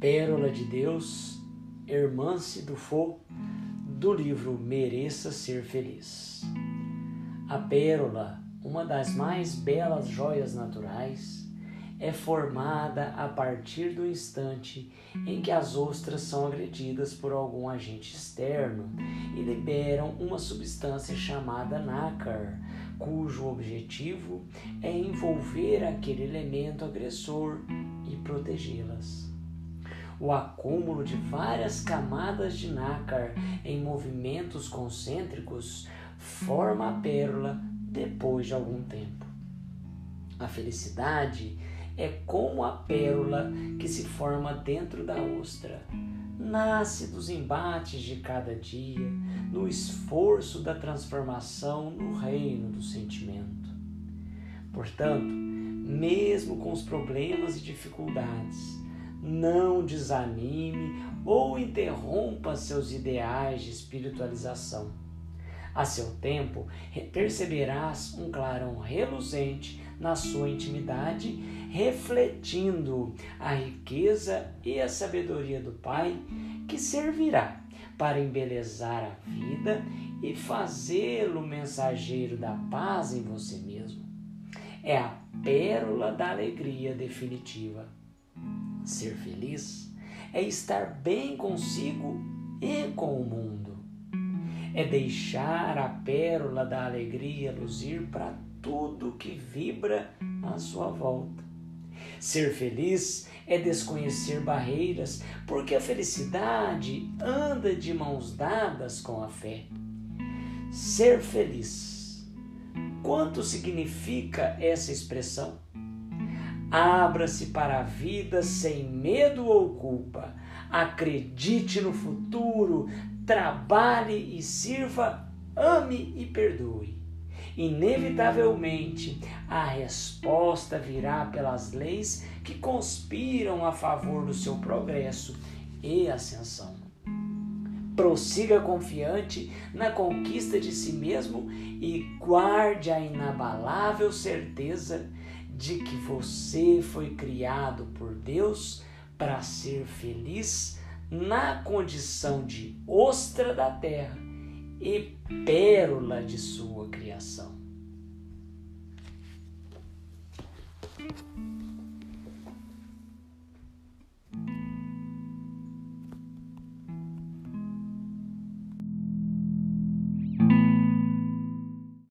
Pérola de Deus, Hermance Dufour, do livro Mereça Ser Feliz. A pérola, uma das mais belas joias naturais, é formada a partir do instante em que as ostras são agredidas por algum agente externo e liberam uma substância chamada nácar, cujo objetivo é envolver aquele elemento agressor e protegê-las. O acúmulo de várias camadas de nácar em movimentos concêntricos forma a pérola depois de algum tempo. A felicidade é como a pérola que se forma dentro da ostra. Nasce dos embates de cada dia, no esforço da transformação no reino do sentimento. Portanto, mesmo com os problemas e dificuldades, não desanime ou interrompa seus ideais de espiritualização. A seu tempo, perceberás um clarão reluzente na sua intimidade, refletindo a riqueza e a sabedoria do Pai, que servirá para embelezar a vida e fazê-lo mensageiro da paz em você mesmo. É a pérola da alegria definitiva. Ser feliz é estar bem consigo e com o mundo. É deixar a pérola da alegria luzir para tudo que vibra à sua volta. Ser feliz é desconhecer barreiras, porque a felicidade anda de mãos dadas com a fé. Ser feliz. Quanto significa essa expressão? Abra-se para a vida sem medo ou culpa. Acredite no futuro, trabalhe e sirva, ame e perdoe. Inevitavelmente, a resposta virá pelas leis que conspiram a favor do seu progresso e ascensão. Prossiga confiante na conquista de si mesmo e guarde a inabalável certeza de que você foi criado por Deus para ser feliz na condição de ostra da terra e pérola de sua criação.